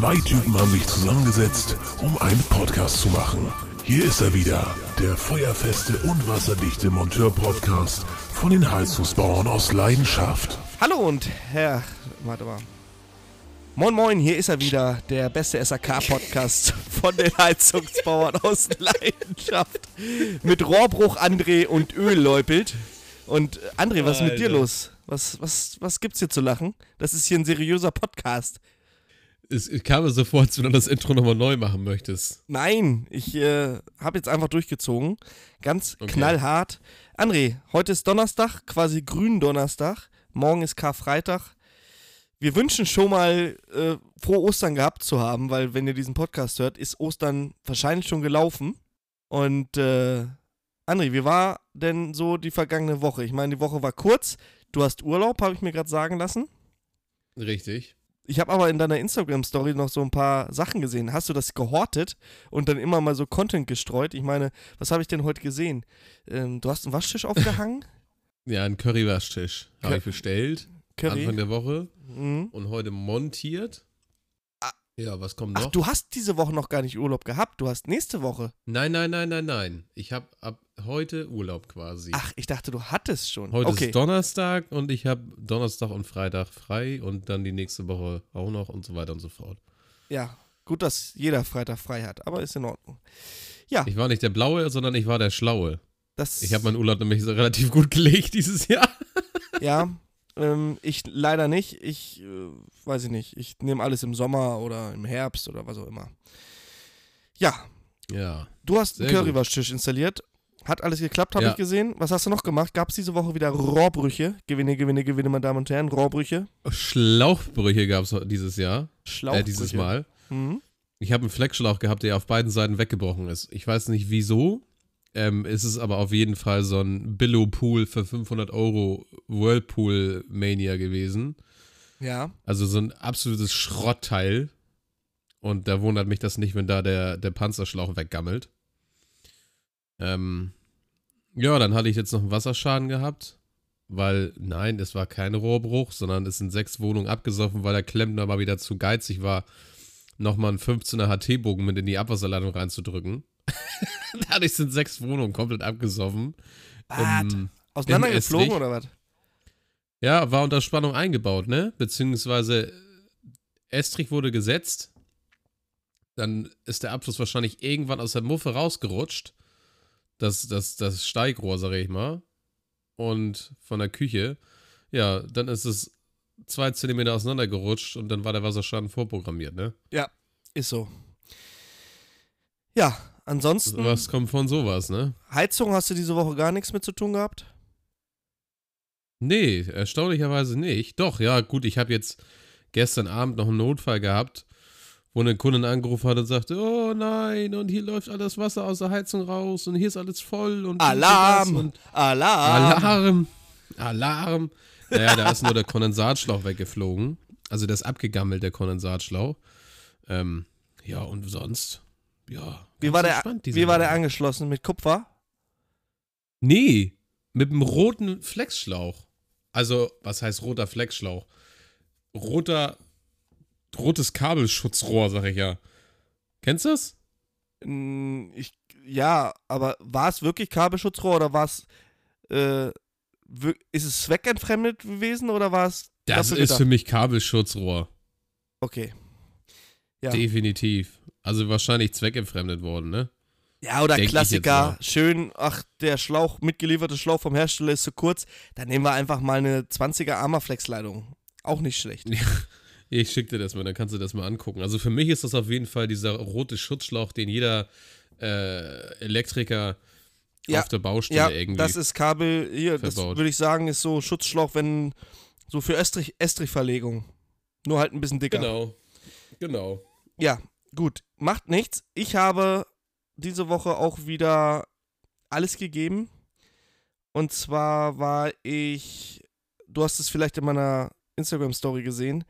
Zwei Typen haben sich zusammengesetzt, um einen Podcast zu machen. Hier ist er wieder, der feuerfeste und wasserdichte Monteur-Podcast von den Heizungsbauern aus Leidenschaft. Hallo und Herr, warte mal. Moin Moin, hier ist er wieder, der beste SAK-Podcast von den Heizungsbauern aus Leidenschaft. Mit Rohrbruch André und Öl läupelt. Und André, was ist mit dir Alter. los? Was, was, was gibt's hier zu lachen? Das ist hier ein seriöser Podcast. Es, es kam mir so vor, als wenn du das Intro nochmal neu machen möchtest. Nein, ich äh, habe jetzt einfach durchgezogen. Ganz Okay. knallhart. André, heute ist Donnerstag, quasi Gründonnerstag. Morgen ist Karfreitag. Wir wünschen schon mal äh, frohe Ostern gehabt zu haben, weil wenn ihr diesen Podcast hört, ist Ostern wahrscheinlich schon gelaufen. Und äh, André, wie war denn so die vergangene Woche? Ich meine, die Woche war kurz. Du hast Urlaub, habe ich mir gerade sagen lassen. Richtig. Ich habe aber in deiner Instagram-Story noch so ein paar Sachen gesehen. Hast du das gehortet und dann immer mal so Content gestreut? Ich meine, was habe ich denn heute gesehen? Ähm, du hast einen Waschtisch aufgehangen? Ja, ein Currywaschtisch habe ich bestellt. Curry? Anfang der Woche. Mhm. Und heute montiert. Ja, was kommt Ach, noch? du hast diese Woche noch gar nicht Urlaub gehabt. Du hast nächste Woche. Nein, nein, nein, nein, nein. Ich habe ab heute Urlaub quasi. Ach, ich dachte, du hattest schon. Heute okay. ist Donnerstag und ich habe Donnerstag und Freitag frei und dann die nächste Woche auch noch und so weiter und so fort. Ja, gut, dass jeder Freitag frei hat, aber ist in Ordnung. Ja, Ich war nicht der Blaue, sondern ich war der Schlaue. das. Ich habe meinen Urlaub nämlich relativ gut gelegt dieses Jahr. Ja, ähm, ich leider nicht. Ich äh, weiß ich nicht. Ich nehme alles im Sommer oder im Herbst oder was auch immer. Ja, Ja. Du hast einen. Currywaschtisch installiert. Hat alles geklappt, habe Ja. ich gesehen. Was hast du noch gemacht? Gab es diese Woche wieder Rohrbrüche? Gewinne, Gewinne, Gewinne, meine Damen und Herren. Rohrbrüche. Schlauchbrüche gab es dieses Jahr. Schlauchbrüche. Äh, dieses Mal. Mhm. Ich habe einen Fleckschlauch gehabt, der auf beiden Seiten weggebrochen ist. Ich weiß nicht wieso. Ähm, es ist aber auf jeden Fall so ein Billo-Pool für 500 Euro Whirlpool-Mania gewesen. Ja. Also so ein absolutes Schrottteil. Und da wundert mich das nicht, wenn da der, der Panzerschlauch weggammelt. Ähm, ja, dann hatte ich jetzt noch einen Wasserschaden gehabt. Weil, nein, es war kein Rohrbruch, sondern es sind sechs Wohnungen abgesoffen, weil der Klempner mal wieder zu geizig war, nochmal einen 15er HT-Bogen mit in die Abwasserleitung reinzudrücken. Dadurch sind sechs Wohnungen komplett abgesoffen. Was? Ähm, Auseinandergeflogen oder was? ja, war unter Spannung eingebaut, ne? Beziehungsweise Estrich wurde gesetzt. Dann ist der Abfluss wahrscheinlich irgendwann aus der Muffe rausgerutscht. Das, das, das Steigrohr, sag ich mal. Und von der Küche. Ja, dann ist es zwei Zentimeter auseinandergerutscht und dann war der Wasserschaden vorprogrammiert, ne? Ja, ist so. Ja, ansonsten, Was kommt von sowas, ne? Heizung hast du diese Woche gar nichts mit zu tun gehabt? Nee, erstaunlicherweise nicht. Doch, ja, gut, ich habe jetzt gestern Abend noch einen Notfall gehabt, wo eine Kundin angerufen hat und sagte, oh nein, und hier läuft alles Wasser aus der Heizung raus und hier ist alles voll und das Alarm! und Alarm! Alarm, Alarm. Naja, da ist nur der Kondensatschlauch weggeflogen. Also der ist abgegammelt, der Kondensatschlauch. Ähm, ja, und sonst, ja. Wie war, der, wie war der angeschlossen? Mit Kupfer? Nee, mit einem roten Flexschlauch. Also, was heißt roter Flexschlauch? Roter, rotes Kabelschutzrohr, sag ich ja. Kennst du das? Mm, Ich, ja, aber war es wirklich Kabelschutzrohr oder war es, äh, ist es zweckentfremdet gewesen oder war es Das ist gedacht? für mich Kabelschutzrohr. Okay. Ja. Definitiv. Also wahrscheinlich zweckentfremdet worden, ne? Ja, oder Denk Klassiker, schön, ach, der Schlauch, mitgelieferte Schlauch vom Hersteller ist zu kurz, dann nehmen wir einfach mal eine 20er Armaflex-Leitung. Auch nicht schlecht. Ich schick dir das mal, dann kannst du das mal angucken. Also für mich ist das auf jeden Fall dieser rote Schutzschlauch, den jeder äh, Elektriker Ja, auf der Baustelle Ja, irgendwie. das ist Kabel, hier, das verbaut. würde ich sagen, ist so Schutzschlauch, wenn, so für Estrich, Estrichverlegung. Nur halt ein bisschen dicker. genau. Genau. Ja, gut, macht nichts. Ich habe diese Woche auch wieder alles gegeben. Und zwar war ich, du hast es vielleicht in meiner Instagram-Story gesehen.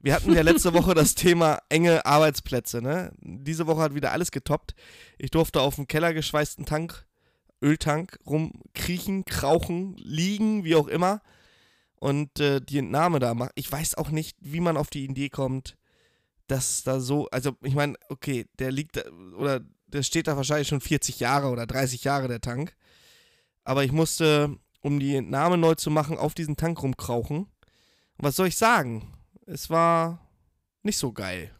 Wir hatten ja letzte Woche das Thema enge Arbeitsplätze, ne? Diese Woche hat wieder alles getoppt. Ich durfte auf dem kellergeschweißten Tank, Öltank, rumkriechen, krauchen, liegen, wie auch immer. Und äh, die Entnahme da machen. Ich weiß auch nicht, wie man auf die Idee kommt, dass da so, also ich meine, okay, der liegt da, oder der steht da wahrscheinlich schon 40 Jahre oder 30 Jahre, der Tank. Aber ich musste, um die Entnahme neu zu machen, auf diesen Tank rumkrauchen. Und was soll ich sagen? Es war nicht so geil.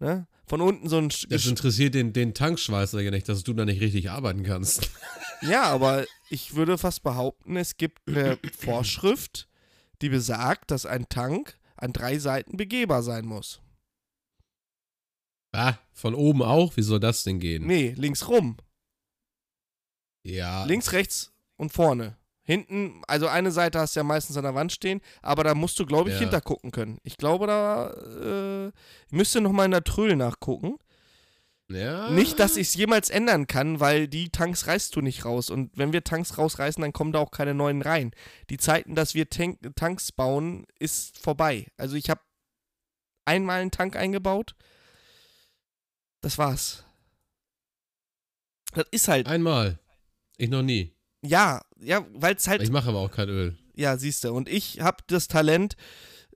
Ne? Von unten so ein. Sch- Das interessiert den, den Tankschweißer ja nicht, dass du da nicht richtig arbeiten kannst. Ja, aber ich würde fast behaupten, es gibt eine Vorschrift, die besagt, dass ein Tank an drei Seiten begehbar sein muss. Ah, von oben auch? Wie soll das denn gehen? Nee, links rum. Ja. Links, rechts und vorne. Hinten, also eine Seite hast du ja meistens an der Wand stehen, aber da musst du, glaube ich, Ja. hintergucken können. Ich glaube, da äh, ich müsste nochmal in der Tröll nachgucken. Ja. Nicht, dass ich es jemals ändern kann, weil die Tanks reißt du nicht raus. Und wenn wir Tanks rausreißen, dann kommen da auch keine neuen rein. Die Zeiten, dass wir Tank Tanks bauen, ist vorbei. Also ich habe einmal einen Tank eingebaut. Das war's. Das ist halt, Einmal. Ich noch nie. ja, ja, weil es halt Ich mache aber auch kein Öl. Ja, siehst du. Und ich habe das Talent,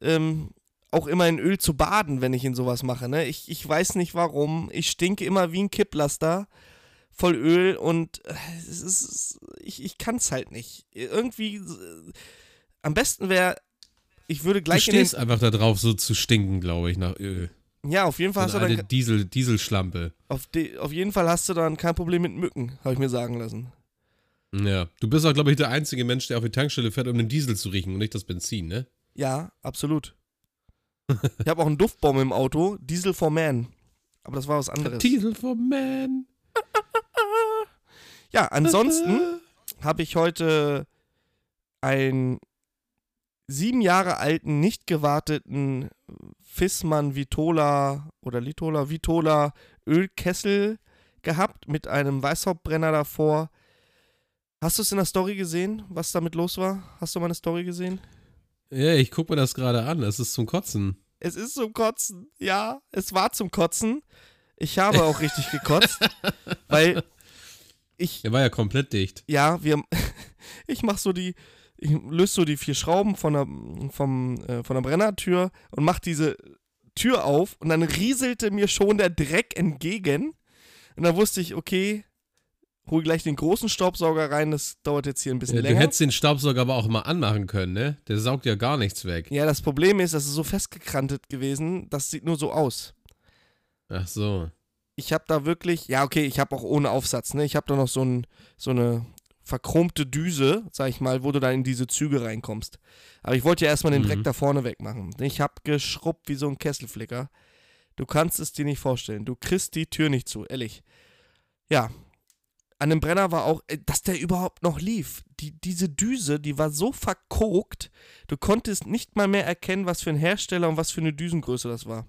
ähm, auch immer in Öl zu baden, wenn ich in sowas mache. Ne? Ich, ich weiß nicht warum. Ich stinke immer wie ein Kipplaster voll Öl und äh, es ist, ich, ich kann es halt nicht. Irgendwie, äh, am besten wäre, ich würde Du gleich in den, stehst einfach da drauf, so zu stinken, glaube ich, nach Öl. Ja, auf jeden Fall hast du dann, Diesel, Dieselschlampe. auf, de, auf jeden Fall hast du dann kein Problem mit Mücken, habe ich mir sagen lassen. Ja. Du bist auch, glaube ich, der einzige Mensch, der auf die Tankstelle fährt, um den Diesel zu riechen und nicht das Benzin, ne? Ja, absolut. ich habe auch einen Duftbaum im Auto, Diesel for Man. Aber das war was anderes. Diesel for Man. Ja, ansonsten habe ich heute einen sieben Jahre alten, nicht gewarteten Fissmann Vitola oder Litola Vitola Ölkessel gehabt mit einem Weißhauptbrenner davor. Hast du es in der Story gesehen, was damit los war? Hast du meine Story gesehen? Ja, ich gucke mir das gerade an. Das ist zum Kotzen. Es ist zum Kotzen. Ja, es war zum Kotzen. Ich habe auch richtig gekotzt, weil ich Der war ja komplett dicht. ja, wir, ich mach so die, ich löse so die vier Schrauben von der, vom, äh, von der Brennertür und mach diese Tür auf und dann rieselte mir schon der Dreck entgegen. Und dann wusste ich, okay, hol gleich den großen Staubsauger rein, das dauert jetzt hier ein bisschen Ja, du länger. hättest den Staubsauger aber auch mal anmachen können, ne? Der saugt ja gar nichts weg. Ja, das Problem ist, das ist so festgekrantet gewesen, das sieht nur so aus. Ach so. Ich habe da wirklich, ja, okay, ich habe auch ohne Aufsatz, ne? Ich habe da noch so, ein, so eine verchromte Düse, sag ich mal, wo du dann in diese Züge reinkommst. Aber ich wollte ja erstmal den Mhm. Dreck da vorne wegmachen. Ich habe geschrubbt wie so ein Kesselflicker. Du kannst es dir nicht vorstellen. Du kriegst die Tür nicht zu, ehrlich. Ja. An dem Brenner war auch, äh, dass der überhaupt noch lief. Die, diese Düse, die war so verkokt, du konntest nicht mal mehr erkennen, was für ein Hersteller und was für eine Düsengröße das war.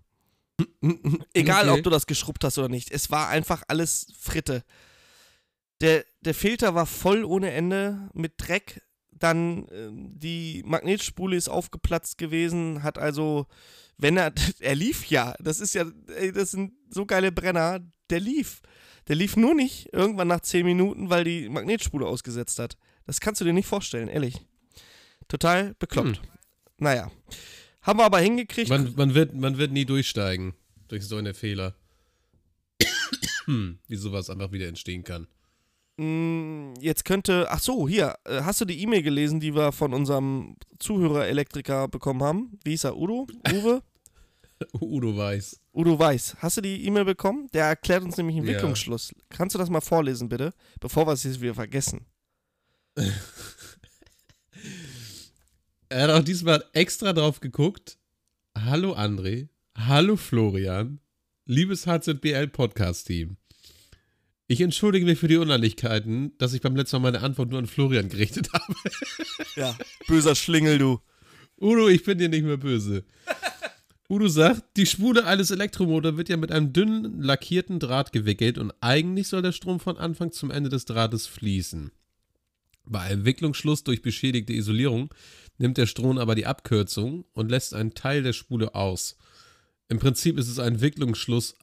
Egal, Okay. ob du das geschrubbt hast oder nicht. Es war einfach alles Fritte. Der, der Filter war voll ohne Ende mit Dreck. Dann ähm, die Magnetspule ist aufgeplatzt gewesen, hat also, wenn er, er lief ja, das ist ja, ey, das sind so geile Brenner, der lief. Der lief nur nicht irgendwann nach 10 Minuten, weil die Magnetspule ausgesetzt hat. Das kannst du dir nicht vorstellen, ehrlich. Total bekloppt. Naja. Haben wir aber hingekriegt. Man, man, wird, man wird nie durchsteigen durch so eine Fehler. Wie sowas einfach wieder entstehen kann. Mm, Jetzt könnte, ach so, hier, äh, hast du die E-Mail gelesen, die wir von unserem Zuhörer Elektriker bekommen haben? Wie hieß er? Udo? Uwe? Udo weiß. Udo Weiß. Hast du die E-Mail bekommen? Der erklärt uns nämlich einen Ja. Wicklungsschluss. Kannst du das mal vorlesen, bitte? Bevor wir es jetzt wieder vergessen. Er hat auch diesmal extra drauf geguckt. Hallo André. Hallo Florian. Liebes HZBL Podcast Team. Ich entschuldige mich für die Unannigkeiten, dass ich beim letzten Mal meine Antwort nur an Florian gerichtet habe. Ja, böser Schlingel, du. Udo, ich bin dir nicht mehr böse. Udo sagt, die Spule eines Elektromotors wird ja mit einem dünnen, lackierten Draht gewickelt und eigentlich soll der Strom von Anfang zum Ende des Drahtes fließen. Bei einem Wicklungsschluss durch beschädigte Isolierung nimmt der Strom aber die Abkürzung und lässt einen Teil der Spule aus. Im Prinzip ist es ein Wicklungsschluss,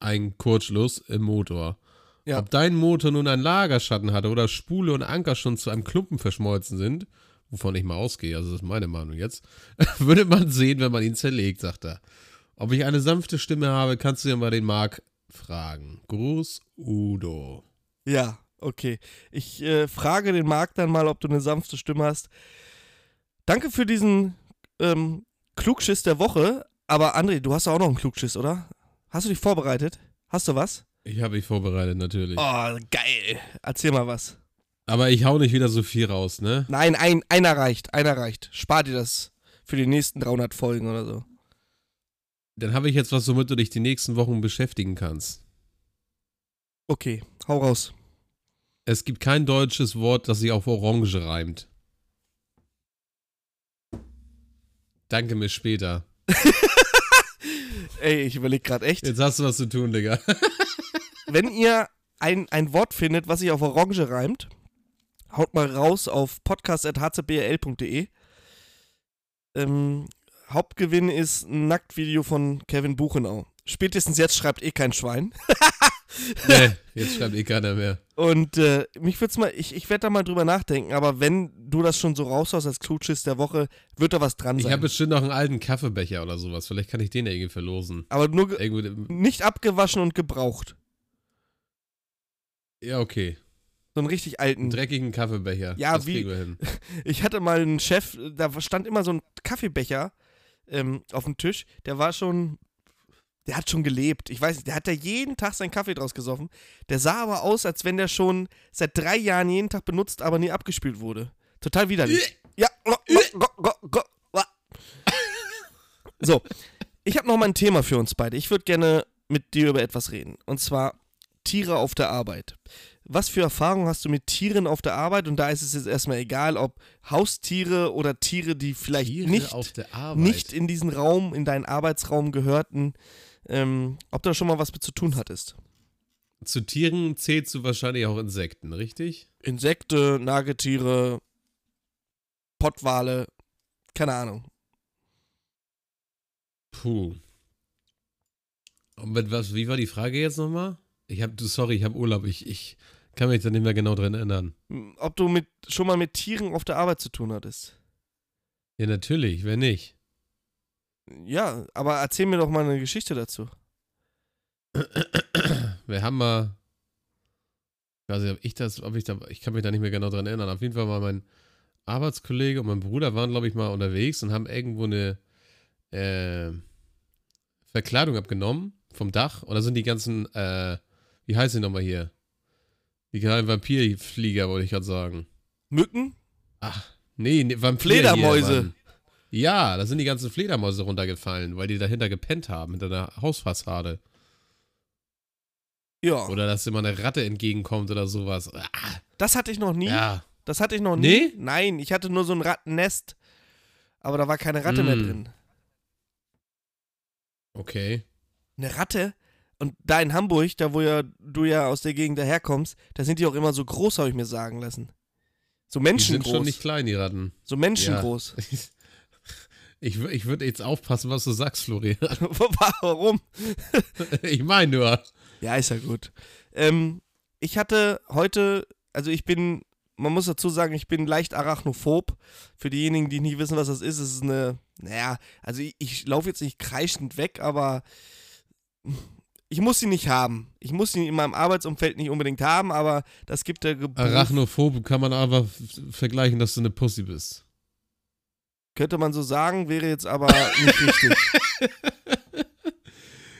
ein Kurzschluss im Motor. Ja. Ob dein Motor nun einen Lagerschatten hatte oder Spule und Anker schon zu einem Klumpen verschmolzen sind, wovon ich mal ausgehe, also das ist meine Meinung jetzt, würde man sehen, wenn man ihn zerlegt, sagt er. Ob ich eine sanfte Stimme habe, kannst du ja mal den Marc fragen. Gruß, Udo. Ja, okay. Ich äh, frage den Marc dann mal, ob du eine sanfte Stimme hast. Danke für diesen ähm, Klugschiss der Woche. Aber André, du hast auch noch einen Klugschiss, oder? Hast du dich vorbereitet? Hast du was? Ich habe mich vorbereitet, natürlich. Oh, geil. Erzähl mal was. Aber ich hau nicht wieder so viel raus, ne? Nein, ein, einer reicht. Einer reicht. Spar dir das für die nächsten 300 Folgen oder so. Dann habe ich jetzt was, womit du dich die nächsten Wochen beschäftigen kannst. Okay, hau raus. Es gibt kein deutsches Wort, das sich auf Orange reimt. Danke mir später. Ey, ich überlege gerade echt. Jetzt hast du was zu tun, Digga. Wenn ihr ein, ein Wort findet, was sich auf Orange reimt, haut mal raus auf podcast.hcbl.de. Ähm, Hauptgewinn ist ein Nacktvideo von Kevin Buchenau. Spätestens jetzt schreibt eh kein Schwein. nee, jetzt schreibt eh keiner mehr. Und äh, mich würde mal, ich, ich werde da mal drüber nachdenken, aber wenn du das schon so raushaust als Klutschiss der Woche, wird da was dran Ich sein. habe bestimmt noch einen alten Kaffeebecher oder sowas. Vielleicht kann ich den ja irgendwie verlosen. aber nur ge- Irgendwo, nicht abgewaschen und gebraucht. Ja, okay. So einen richtig Einen alten. dreckigen Kaffeebecher. Ja, das wie-. Ich hatte mal einen Chef, da stand immer so ein Kaffeebecher ähm, auf dem Tisch. Der war schon, der hat schon gelebt. Ich weiß nicht, der hat da jeden Tag seinen Kaffee draus gesoffen. Der sah aber aus, als wenn der schon seit drei Jahren jeden Tag benutzt, aber nie abgespült wurde. Total widerlich. Ja. So, ich habe noch mal ein Thema für uns beide. Ich würde gerne mit dir über etwas reden. Und zwar Tiere auf der Arbeit. Was für Erfahrungen hast du mit Tieren auf der Arbeit? Und da ist es jetzt erstmal egal, ob Haustiere oder Tiere, die vielleicht Tiere nicht, nicht in diesen Raum, in deinen Arbeitsraum gehörten, ähm, ob da schon mal was mit zu tun hattest. Zu Tieren zählst du wahrscheinlich auch Insekten, richtig? Insekte, Nagetiere, Pottwale, keine Ahnung. Puh. Und mit was, wie war die Frage jetzt nochmal? Ich hab, du, sorry, ich habe Urlaub. Ich, ich kann mich da nicht mehr genau dran erinnern. Ob du mit, schon mal mit Tieren auf der Arbeit zu tun hattest. Ja, natürlich, wer nicht? Ja, aber erzähl mir doch mal eine Geschichte dazu. Wir haben mal. Ich weiß nicht, ob ich das, ob ich da, ich kann mich da nicht mehr genau dran erinnern. Auf jeden Fall mal mein Arbeitskollege und mein Bruder waren, glaube ich, mal unterwegs und haben irgendwo eine äh, Verkleidung abgenommen vom Dach. Und da sind die ganzen, äh, wie heißen die nochmal hier? Die kleinen Vampirflieger, wollte ich gerade sagen. Mücken? Ach, nee, nee Vampir Fledermäuse. Hier, ja, da sind die ganzen Fledermäuse runtergefallen, weil die dahinter gepennt haben, hinter der Hausfassade. Ja. Oder dass immer eine Ratte entgegenkommt oder sowas. Ah, Das hatte ich noch nie. ja. Das hatte ich noch nie. Nee? Nein, ich hatte nur so ein Rattennest. Aber da war keine Ratte mehr Mm. drin. Okay. Eine Ratte? Und da in Hamburg, da wo ja du ja aus der Gegend daherkommst, da sind die auch immer so groß, habe ich mir sagen lassen. So Die sind menschengroß. schon nicht klein, die Ratten. so menschengroß. Ich, wür- ich würde jetzt aufpassen, was du sagst, Florian. Warum? Ich meine nur. Ja, ist ja gut. Ähm, ich hatte heute, also ich bin, man muss dazu sagen, ich bin leicht arachnophob. Für diejenigen, die nicht wissen, was das ist, ist es eine, naja, also ich, ich laufe jetzt nicht kreischend weg, aber ich muss sie nicht haben. Ich muss sie in meinem Arbeitsumfeld nicht unbedingt haben, aber das gibt der Beruf, Arachnophob kann man aber vergleichen, dass du eine Pussy bist. könnte man so sagen, wäre jetzt aber nicht richtig.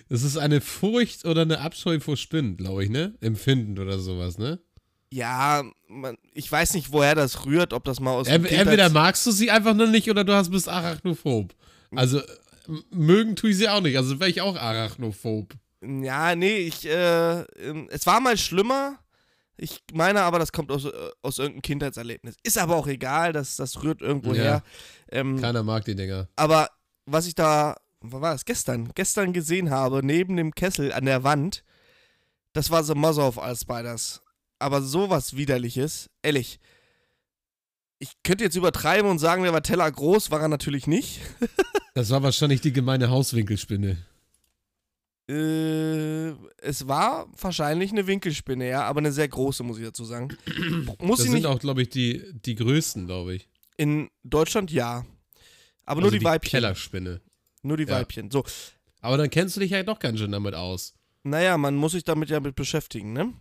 Das ist eine Furcht oder eine Abscheu vor Spinnen, glaube ich, ne? Empfinden oder sowas, ne? Ja, man, ich weiß nicht, woher das rührt, ob das mal aus Ent- dem Entweder magst du sie einfach nur nicht oder du hast, bist arachnophob. Also, mögen tue ich sie auch nicht. Also wäre ich auch arachnophob. Ja, nee, ich, äh, ähm, es war mal schlimmer. Ich meine aber, das kommt aus, äh, aus irgendeinem Kindheitserlebnis. Ist aber auch egal, das, das rührt irgendwo Ja. her. Ähm, Keiner mag die Dinger. aber was ich da, was war das, gestern, gestern gesehen habe, neben dem Kessel an der Wand, das war The Mother of All Spiders. Aber sowas Widerliches, ehrlich. Ich könnte jetzt übertreiben und sagen, der war Teller groß, war er natürlich nicht. Das war wahrscheinlich die gemeine Hauswinkelspinne. Äh, es war wahrscheinlich eine Winkelspinne, ja, aber eine sehr große, muss ich dazu sagen. muss Das sind nicht auch, glaube ich, die, die größten, glaube ich. in Deutschland ja. Aber Also nur die, Weibchen. Kellerspinne. Nur die Ja. Weibchen. So. Aber dann kennst du dich ja doch ganz schön damit aus. Naja, man muss sich damit ja mit beschäftigen, ne?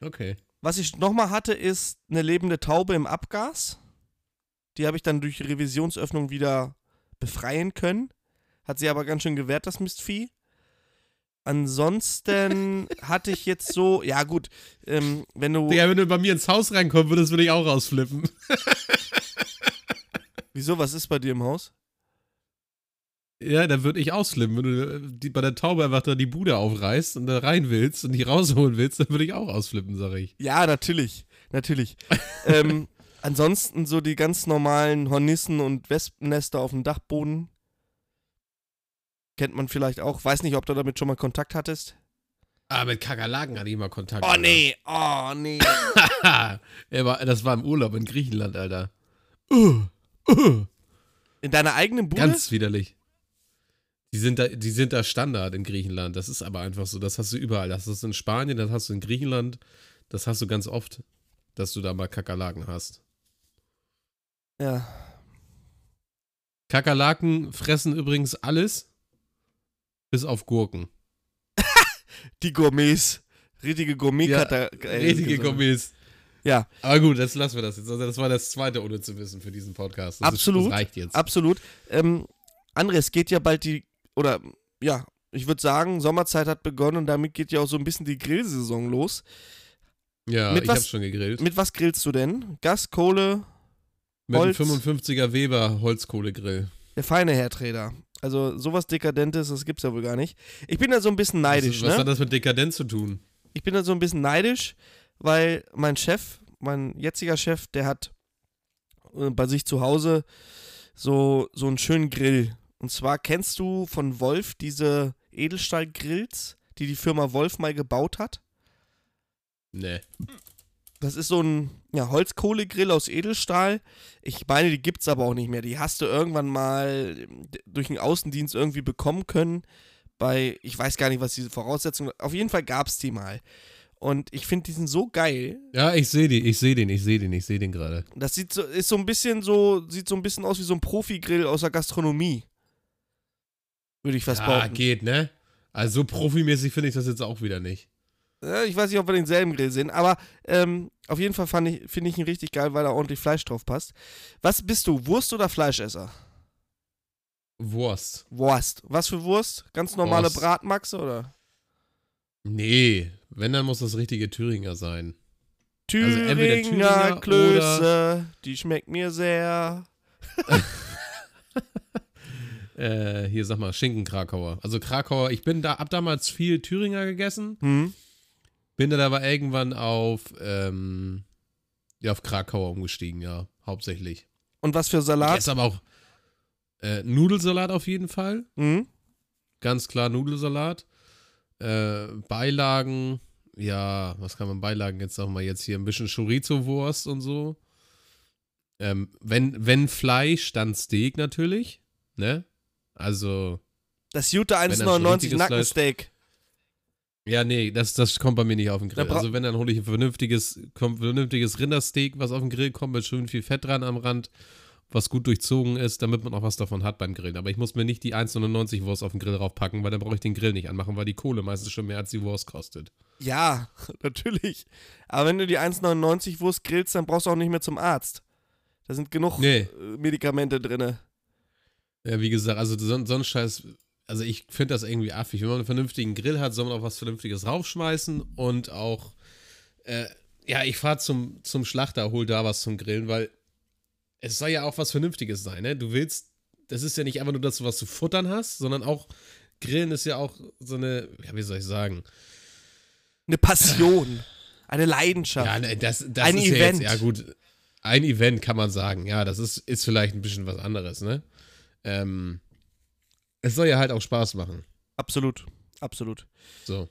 Okay. Was ich nochmal hatte, ist eine lebende Taube im Abgas. Die habe ich dann durch Revisionsöffnung wieder befreien können. Hat sie aber ganz schön gewehrt, das Mistvieh. Ansonsten hatte ich jetzt so, ja gut, ähm, wenn du. Digga, wenn du bei mir ins Haus reinkommen würdest, würde ich auch rausflippen. Wieso, was ist bei dir im Haus? Ja, dann würde ich ausflippen. Wenn du äh, die, bei der Taube einfach da die Bude aufreißt und da rein willst und die rausholen willst, dann würde ich auch ausflippen, sag ich. Ja, natürlich. Natürlich. ähm, ansonsten so die ganz normalen Hornissen und Wespennester auf dem Dachboden. Kennt man vielleicht auch. Weiß nicht, ob du damit schon mal Kontakt hattest. Ah, mit Kakerlaken hatte ich mal Kontakt. Oh nee, oh nee. war, das war im Urlaub in Griechenland, Alter. Uh, uh. In deiner eigenen Bude? Ganz widerlich. Die sind, da, die sind da Standard in Griechenland. Das ist aber einfach so. Das hast du überall. Das hast du in Spanien, das hast du in Griechenland. Das hast du ganz oft, dass du da mal Kakerlaken hast. Ja. Kakerlaken fressen übrigens alles, bis auf Gurken. Die Gourmets. Richtige gourmet Ja, Richtige Gourmets. Ja, Aber gut, das lassen wir das jetzt. Also das war das zweite, ohne zu wissen, für diesen Podcast. Das Absolut. Ist, das reicht jetzt. absolut. Ähm, André, es geht ja bald die, oder ja, ich würde sagen, Sommerzeit hat begonnen und damit geht ja auch so ein bisschen die Grillsaison los. ja, mit ich was- hab's schon gegrillt. Mit was grillst du denn? Gas, Kohle, Mit einem Holz. 55er Weber Holzkohlegrill. der feine Herdräder. Also sowas Dekadentes, das gibt's ja wohl gar nicht. Ich bin da so ein bisschen neidisch, was, was ne? hat das mit Dekadenz zu tun? Ich bin da so ein bisschen neidisch, weil mein Chef, mein jetziger Chef, der hat äh, bei sich zu Hause so, so einen schönen Grill. Und zwar kennst du von Wolf diese Edelstahlgrills, die die Firma Wolf mal gebaut hat? Nee. Das ist so ein ja, Holzkohlegrill aus Edelstahl. Ich meine, die gibt's aber auch nicht mehr. Die hast du irgendwann mal d- durch einen Außendienst irgendwie bekommen können. Bei, ich weiß gar nicht, was diese Voraussetzungen. Auf jeden Fall gab's die mal. Und ich finde, die sind so geil. Ja, ich sehe den, ich sehe den, ich sehe den, ich sehe den gerade. Das sieht so, ist so ein bisschen so, sieht so ein bisschen aus wie so ein Profi-Grill aus der Gastronomie. Würde ich fast Ja, behaupten. geht, ne? Also so profimäßig finde ich das jetzt auch wieder nicht. Ja, ich weiß nicht, ob wir denselben Grill sehen, aber ähm, auf jeden Fall finde ich ihn richtig geil, weil da ordentlich Fleisch drauf passt. Was bist du, Wurst oder Fleischesser? Wurst. Wurst. Was für Wurst? Ganz normale Wurst. Bratmaxe oder? Nee, wenn, dann muss das richtige Thüringer sein. Also entweder Thüringer Thüringer Klöße, die schmeckt mir sehr. Äh, hier sag mal, Schinken Krakauer. Also Krakauer, ich bin da, hab damals viel Thüringer gegessen, Hm? Bin dann aber irgendwann auf, ähm, ja, auf Krakauer umgestiegen, ja, hauptsächlich. Und was für Ich Salat? esse aber auch äh, Nudelsalat auf jeden Fall. Hm? Ganz klar Nudelsalat. Äh, Beilagen, ja, was kann man Beilagen jetzt noch mal jetzt hier ein bisschen Chorizo-Wurst und so. Ähm, wenn, wenn Fleisch, dann Steak natürlich, ne? Also, Das Jute dann schon 1,99 richtiges Nackensteak. Ja, nee, das, das kommt bei mir nicht auf den Grill. Also, wenn, dann hole ich ein vernünftiges, vernünftiges Rindersteak, was auf den Grill kommt, mit schön viel Fett dran am Rand, was gut durchzogen ist, damit man auch was davon hat beim Grillen. Aber ich muss mir nicht die 1,99 Wurst auf den Grill raufpacken, weil dann brauche ich den Grill nicht anmachen, weil die Kohle meistens schon mehr als die Wurst kostet. Ja, natürlich. Aber wenn du die 1,99 Wurst grillst, dann brauchst du auch nicht mehr zum Arzt. Da sind genug Nee. äh, Medikamente drin. Ja, wie gesagt, also so, so ein Scheiß, also ich finde das irgendwie affig. Wenn man einen vernünftigen Grill hat, soll man auch was Vernünftiges raufschmeißen und auch, äh, ja, ich fahre zum, zum Schlachter, hol da was zum Grillen, weil es soll ja auch was Vernünftiges sein, ne? Du willst, das ist ja nicht einfach nur, dass du was zu futtern hast, sondern auch, Grillen ist ja auch so eine, ja, wie soll ich sagen? Eine Passion. Eine Leidenschaft. Ja, ne, das, das Ein ist Event. ja jetzt, ja gut, ein Event kann man sagen, ja, das ist, ist vielleicht ein bisschen was anderes, ne? Ähm, es soll ja halt auch Spaß machen, Absolut. Absolut. so.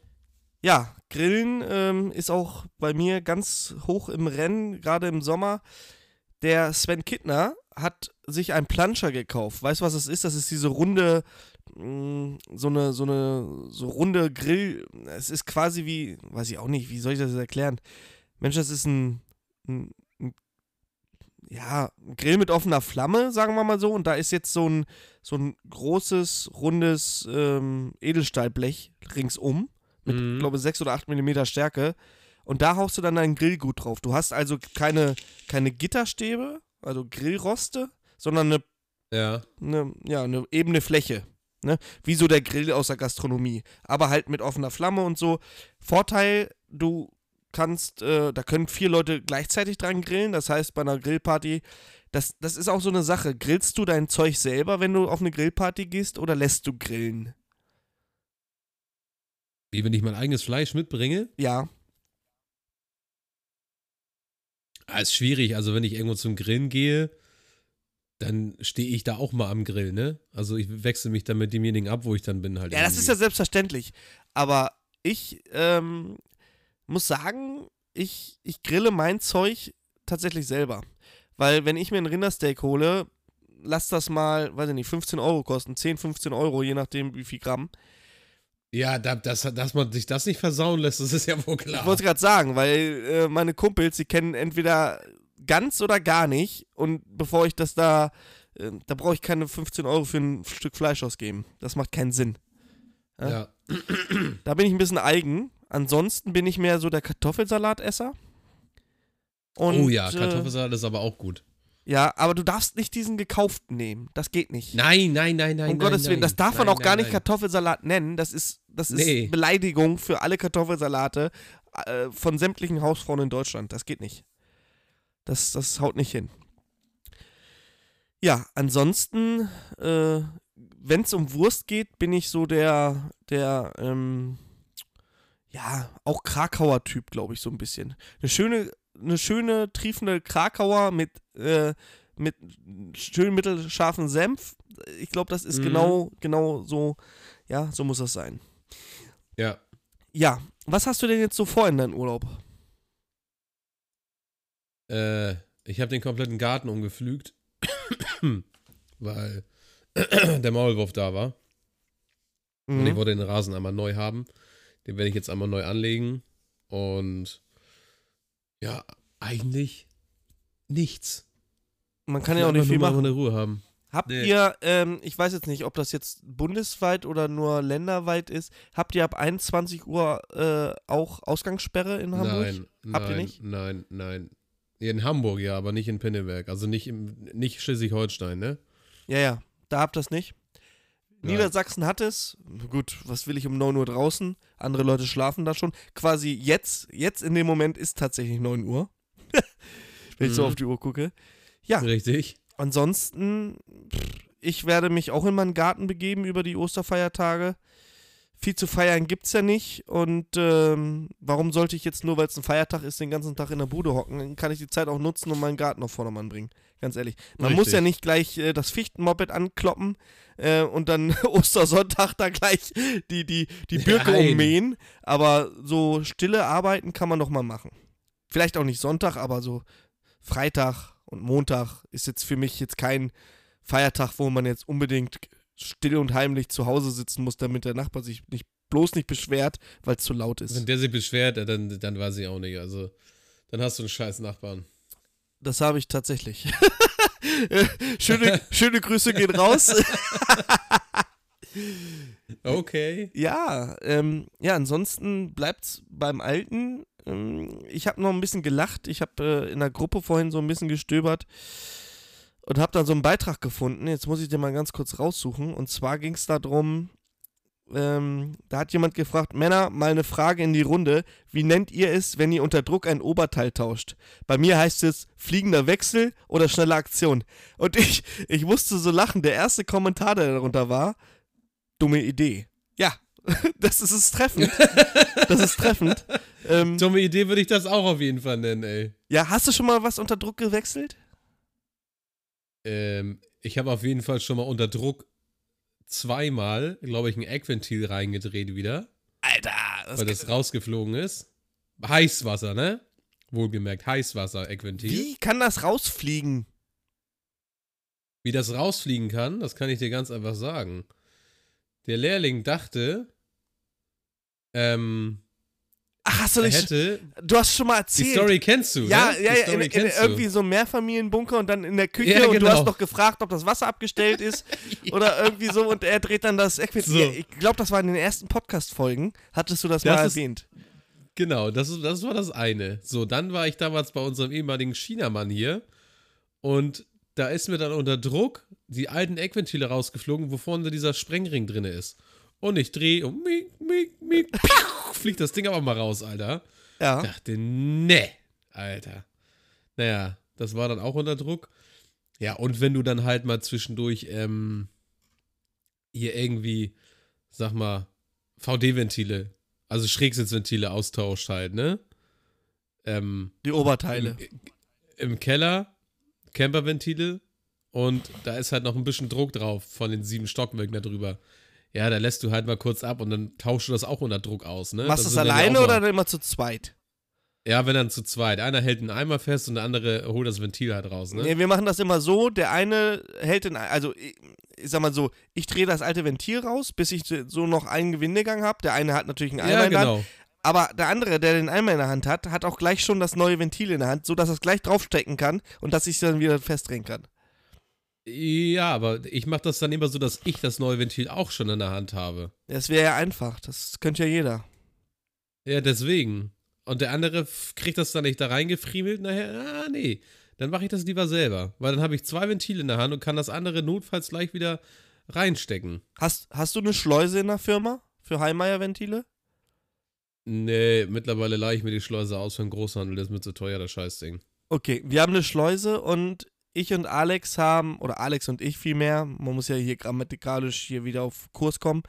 Ja, Grillen ähm, ist auch bei mir ganz hoch im Rennen, gerade im Sommer. Der Sven Kittner hat sich einen Planscher gekauft. Weißt du, was das ist? Das ist diese runde, mh, so eine, so eine, so runde Grill. Es ist quasi wie, weiß ich auch nicht, wie soll ich das erklären? Mensch, das ist ein, ein ja, Grill mit offener Flamme, sagen wir mal so. Und da ist jetzt so ein, so ein großes, rundes ähm, Edelstahlblech ringsum. Mit, Mhm. glaube ich, 6 oder 8 Millimeter Stärke. Und da haust du dann dein Grillgut drauf. Du hast also keine, keine Gitterstäbe, also Grillroste, sondern eine Ja. eine, ja, eine ebene Fläche. Ne? Wie so der Grill aus der Gastronomie. Aber halt mit offener Flamme und so. Vorteil, du kannst, äh, da können vier Leute gleichzeitig dran grillen. Das heißt, bei einer Grillparty, das, das ist auch so eine Sache. Grillst du dein Zeug selber, wenn du auf eine Grillparty gehst, oder lässt du grillen? Wie wenn ich mein eigenes Fleisch mitbringe? Ja. Ah, ist schwierig. Also, wenn ich irgendwo zum Grillen gehe, dann stehe ich da auch mal am Grill, ne? Also, ich wechsle mich dann mit demjenigen ab, wo ich dann bin halt. Ja, das ist ja irgendwie. selbstverständlich. Aber ich ähm, muss sagen, ich, ich grille mein Zeug tatsächlich selber. Weil wenn ich mir ein Rindersteak hole, lass das mal, weiß ich nicht, 15 Euro kosten. 10, 15 Euro, je nachdem wie viel Gramm. Ja, da, dass, dass man sich das nicht versauen lässt, das ist ja wohl klar. Ich wollte gerade sagen, weil äh, meine Kumpels, die kennen entweder ganz oder gar nicht. Und bevor ich das da, äh, da brauche ich keine 15 Euro für ein Stück Fleisch ausgeben. Das macht keinen Sinn. ja. Da bin ich ein bisschen eigen. Ansonsten bin ich mehr so der Kartoffelsalatesser. Und, oh ja, Äh, Kartoffelsalat ist aber auch gut. ja, aber du darfst nicht diesen gekauften nehmen. Das geht nicht. Nein, nein, nein, nein. um nein, Gottes Willen, nein. das darf man Nein, auch gar nicht. Kartoffelsalat nennen. Das ist, das ist Nee. Beleidigung für alle Kartoffelsalate äh, von sämtlichen Hausfrauen in Deutschland. Das geht nicht. Das, das haut nicht hin. Ja, ansonsten, äh, wenn es um Wurst geht, bin ich so der, der, ähm, ja, auch Krakauer Typ, glaube ich, so ein bisschen. Eine schöne, eine schöne, triefende Krakauer mit, äh, mit schön mittelscharfen Senf. Ich glaube, das ist Mhm. genau, genau so, ja, so muss das sein. Ja. Ja, was hast du denn jetzt so vor in deinem Urlaub? Äh, ich habe den kompletten Garten umgepflügt, weil der Maulwurf da war. Und ich Mhm. wollte den Rasen einmal neu haben. Den werde ich jetzt einmal neu anlegen. Und ja, eigentlich nichts. Man kann ja auch nicht viel machen. eine Ruhe haben. Habt Nee. ihr, ähm, ich weiß jetzt nicht, ob das jetzt bundesweit oder nur länderweit ist, habt ihr ab 21 Uhr äh, auch Ausgangssperre in Hamburg? Nein, Habt ihr nein, nicht? nein, nein. In Hamburg ja, aber nicht in Pinneberg. Also nicht, im, nicht Schleswig-Holstein, ne? Ja, ja, da habt ihr das nicht. Niedersachsen hat es. Gut, was will ich um 9 Uhr draußen? Andere Leute schlafen da schon. Quasi jetzt, jetzt in dem Moment ist tatsächlich 9 Uhr. Wenn ich so Mhm. auf die Uhr gucke. Ja, Richtig. ansonsten, pff, ich werde mich auch in meinen Garten begeben über die Osterfeiertage. Viel zu feiern gibt's ja nicht. Und ähm, warum sollte ich jetzt nur, weil es ein Feiertag ist, den ganzen Tag in der Bude hocken? Dann kann ich die Zeit auch nutzen und meinen Garten auf Vordermann bringen. Ganz ehrlich. Man muss Richtig. ja nicht gleich äh, das Fichtenmoped ankloppen äh, und dann Ostersonntag da gleich die, die, die Birke Nein. ummähen. Aber so stille Arbeiten kann man doch mal machen. Vielleicht auch nicht Sonntag, aber so Freitag und Montag ist jetzt für mich jetzt kein Feiertag, wo man jetzt unbedingt still und heimlich zu Hause sitzen muss, damit der Nachbar sich nicht, bloß nicht beschwert, weil es zu laut ist. Wenn der sich beschwert, dann, dann weiß ich auch nicht. Also, dann hast du einen scheiß Nachbarn. Das habe ich tatsächlich. schöne, schöne Grüße gehen raus. Okay. ja, ähm, ja, ansonsten bleibt's beim Alten. Ähm, ich habe noch ein bisschen gelacht. Ich habe äh, in der Gruppe vorhin so ein bisschen gestöbert und habe dann so einen Beitrag gefunden. Jetzt muss ich den mal ganz kurz raussuchen. Und zwar ging es darum, ähm, da hat jemand gefragt, Männer, mal eine Frage in die Runde. Wie nennt ihr es, wenn ihr unter Druck ein Oberteil tauscht? Bei mir heißt es fliegender Wechsel oder schnelle Aktion. Und ich, ich musste so lachen. Der erste Kommentar, der darunter war, dumme Idee. Ja, das ist es treffend. Das ist treffend. Ähm, Dumme Idee würde ich das auch auf jeden Fall nennen, ey. ja, hast du schon mal was unter Druck gewechselt? Ähm, ich habe auf jeden Fall schon mal unter Druck zweimal, glaube ich, ein Eckventil reingedreht wieder, Alter, das, weil das rausgeflogen ist. Heißwasser, ne? Wohlgemerkt, Heißwasser, Eckventil. wie kann das rausfliegen? Wie das rausfliegen kann, das kann ich dir ganz einfach sagen. Der Lehrling dachte, ähm, Ach, hast du nicht. hätte, Du hast schon mal die erzählt. Story kennst du, ja, ne? ja, die ja, in, in irgendwie so einem Mehrfamilienbunker und dann in der Küche Ja, und du genau. hast noch gefragt, ob das Wasser abgestellt ist oder irgendwie so und er dreht dann das Equipment. So. Ja, ich glaube, das war in den ersten Podcast-Folgen, hattest du das, Das mal ist- erwähnt. Genau, das, ist, das war das eine. So, dann war ich damals bei unserem ehemaligen Chinamann hier und da ist mir dann unter Druck die alten Eckventile rausgeflogen, wo vorne dieser Sprengring drin ist. Und ich drehe und miek, miek, miek, piu, fliegt das Ding aber mal raus, Alter. Ja. dachte, ne, Alter. Naja, das war dann auch unter Druck. Ja, und wenn du dann halt mal zwischendurch ähm, hier irgendwie, sag mal, VD-Ventile, also Schrägsitzventile austauscht halt, ne? Ähm, Die Oberteile. im, Im Keller Camperventile und da ist halt noch ein bisschen Druck drauf von den sieben Stockwerken da drüber. Ja, da lässt du halt mal kurz ab und dann tauschst du das auch unter Druck aus, ne? Machst du das alleine oder dann immer zu zweit? ja, wenn dann zu zweit. Einer hält einen Eimer fest und der andere holt das Ventil halt raus, ne? Nee, wir machen das immer so, der eine hält den, also ich, sag mal so, ich drehe das alte Ventil raus, bis ich so noch einen Gewindegang habe. Der eine hat natürlich einen Eimer ja, in der Hand, genau. aber der andere, der den Eimer in der Hand hat, hat auch gleich schon das neue Ventil in der Hand, sodass er es gleich draufstecken kann und dass ich es dann wieder festdrehen kann. Ja, aber ich mache das dann immer so, dass ich das neue Ventil auch schon in der Hand habe. Das wäre ja einfach, das könnte ja jeder. Ja, deswegen. Und der andere kriegt das dann nicht da reingefriemelt nachher. Ah, nee. Dann mache ich das lieber selber. Weil dann habe ich zwei Ventile in der Hand und kann das andere notfalls gleich wieder reinstecken. Hast, hast du eine Schleuse in der Firma für Heimeyer-Ventile? Nee, mittlerweile leihe ich mir die Schleuse aus für den Großhandel. Das ist mir zu teuer, das Scheißding. Okay, wir haben eine Schleuse und ich und Alex haben, oder Alex und ich vielmehr, man muss ja hier grammatikalisch hier wieder auf Kurs kommen,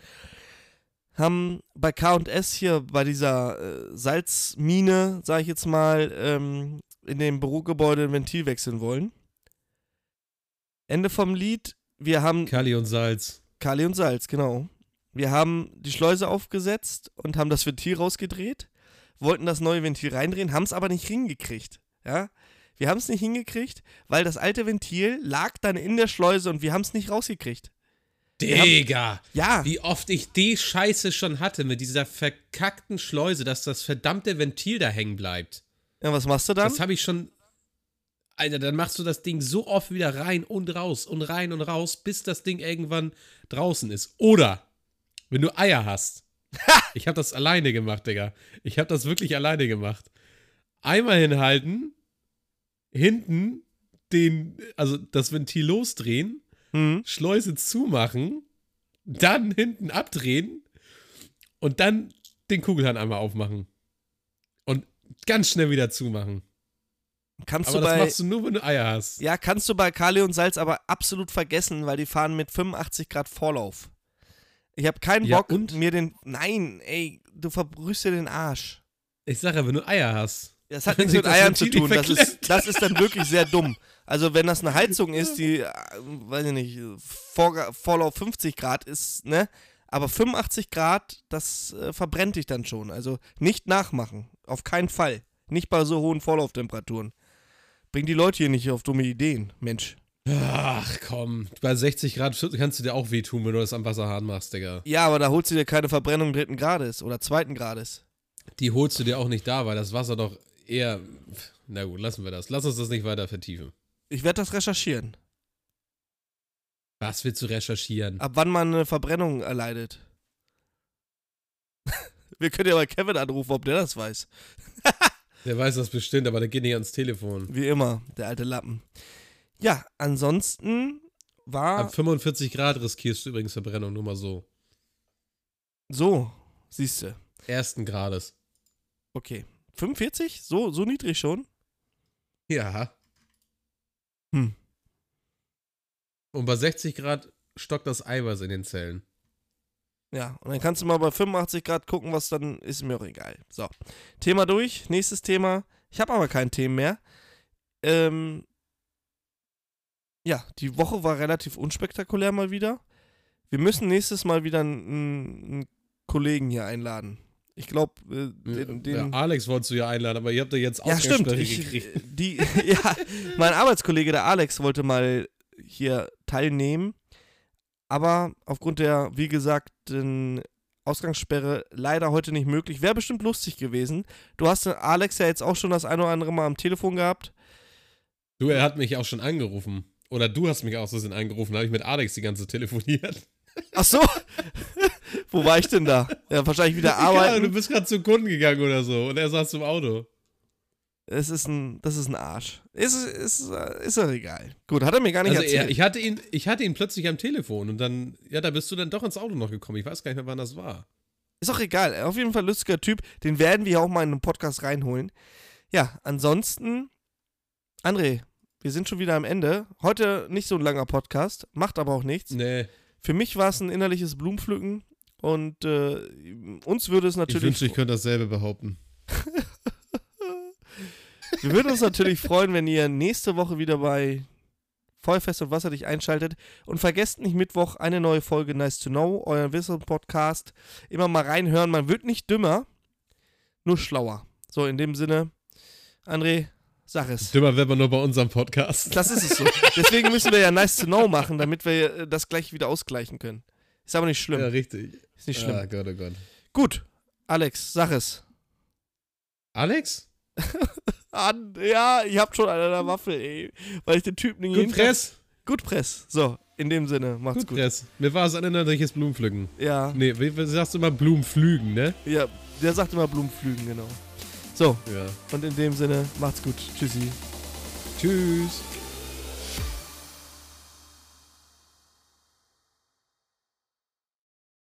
haben bei K&S hier bei dieser äh, Salzmine, sag ich jetzt mal, ähm, in dem Bürogebäude ein Ventil wechseln wollen. Ende vom Lied, wir haben Kali und Salz. Kali und Salz, genau. Wir haben die Schleuse aufgesetzt und haben das Ventil rausgedreht, wollten das neue Ventil reindrehen, haben es aber nicht hingekriegt. Ja? Wir haben es nicht hingekriegt, weil das alte Ventil lag dann in der Schleuse und wir haben es nicht rausgekriegt. Digga! Ja, Wie oft ich die Scheiße schon hatte mit dieser verkackten Schleuse, dass das verdammte Ventil da hängen bleibt. ja was machst du dann? Das habe ich schon. Alter, dann machst du das Ding so oft wieder rein und raus und rein und raus, bis das Ding irgendwann draußen ist. Oder, wenn du Eier hast. ich habe das alleine gemacht, Digga. Ich habe das wirklich alleine gemacht. Einmal hinhalten, hinten den, also das Ventil losdrehen, Hm. Schleuse zumachen, dann hinten abdrehen und dann den Kugelhahn einmal aufmachen. Und ganz schnell wieder zumachen. Kannst Aber du das bei, machst du nur, wenn du Eier hast. ja, kannst du bei Kali und Salz aber absolut vergessen, weil die fahren mit 85 Grad Vorlauf. Ich habe keinen Ja, Bock, und? mir den. Nein, ey, du verbrühst dir den Arsch. Ich sage ja, wenn du Eier hast. Das hat nichts mit Eiern zu tun. Das ist, das ist dann wirklich sehr dumm. Also wenn das eine Heizung ist, die, äh, weiß ich nicht, Vor Vorlauf 50 Grad ist, ne? Aber 85 Grad, das äh, verbrennt dich dann schon. Also nicht nachmachen. Auf keinen Fall. Nicht bei so hohen Vorlauftemperaturen. Bring die Leute hier nicht auf dumme Ideen, Mensch. Ach komm, bei 60 Grad kannst du dir auch wehtun, wenn du das am Wasserhahn machst, Digga. Ja, aber da holst du dir keine Verbrennung dritten Grades oder zweiten Grades. Die holst du dir auch nicht da, weil das Wasser doch eher. Na gut, lassen wir das. Lass uns das nicht weiter vertiefen. Ich werde das recherchieren. Was willst du recherchieren? Ab wann man eine Verbrennung erleidet. Wir können ja mal Kevin anrufen, ob der das weiß. Der weiß das bestimmt, aber der geht nicht ans Telefon. Wie immer, der alte Lappen. Ja, ansonsten war Ab 45 Grad riskierst du übrigens Verbrennung, nur mal so. so, siehst du. Ersten Grades. Okay. 45? So, so niedrig schon? Ja. Hm. Und bei 60 Grad stockt das Eiweiß in den Zellen. Ja, und dann kannst du mal bei 85 Grad gucken, was dann ist mir auch egal. So, Thema durch. Nächstes Thema. Ich habe aber kein Thema mehr. Ähm, ja, die Woche war relativ unspektakulär mal wieder. Wir müssen nächstes Mal wieder einen, einen Kollegen hier einladen. Ich glaube, äh, den, den ja, Alex wolltest du ja einladen, aber ihr habt ja jetzt Ja, stimmt. Ich, gekriegt. die, ja, mein Arbeitskollege, der Alex, wollte mal hier teilnehmen. Aber aufgrund der, wie gesagt, Ausgangssperre leider heute nicht möglich. Wäre bestimmt lustig gewesen. Du hast den Alex ja jetzt auch schon das ein oder andere Mal am Telefon gehabt. Du, er hat mich auch schon angerufen. Oder du hast mich auch so angerufen. Da habe ich mit Alex die ganze telefoniert. Ach so. Wo war ich denn da? Ja, wahrscheinlich wieder Egal, arbeiten. du bist gerade zum Kunden gegangen oder so. Und er saß im Auto. Es ist ein, das ist ein Arsch. Ist, ist, ist doch egal. Gut, hat er mir gar nicht Also erzählt. er, ich, hatte ihn, ich hatte ihn plötzlich am Telefon und dann, ja, da bist du dann doch ins Auto noch gekommen. Ich weiß gar nicht mehr, wann das war. Ist auch egal. Auf jeden Fall lustiger Typ. Den werden wir auch mal in den Podcast reinholen. Ja, ansonsten, André, wir sind schon wieder am Ende. Heute nicht so ein langer Podcast, macht aber auch nichts. Nee, Für mich war es ein innerliches Blumenpflücken und äh, uns würde es ich natürlich. wünschte, ich könnte dasselbe behaupten. Wir würden uns natürlich freuen, wenn ihr nächste Woche wieder bei Feuerfest und Wasser dich einschaltet. Und vergesst nicht Mittwoch eine neue Folge Nice to Know, euren Wissen-Podcast. Immer mal reinhören. Man wird nicht dümmer, nur schlauer. So, in dem Sinne, André, sag es. Dümmer wäre man nur bei unserem Podcast. Das ist es so. Deswegen müssen wir ja Nice to Know machen, damit wir äh, das gleich wieder ausgleichen können. Ist aber nicht schlimm. Ja, richtig. Ist nicht schlimm. Ah, Gott, oh Gott. Gut, Alex, sag es. Alex? An, ja, ich hab schon eine der Waffe, ey. Weil ich den Typen nicht Gut Press. Gut Press. So, in dem Sinne, macht's Gut gut. Press. Mir war es ein innerliches Blumenpflücken. Ja, Nee, wie, wie sagst du immer Blumenpflügen, ne? ja, der sagt immer Blumenpflügen, genau. So, Ja. und in dem Sinne, macht's gut. Tschüssi. Tschüss.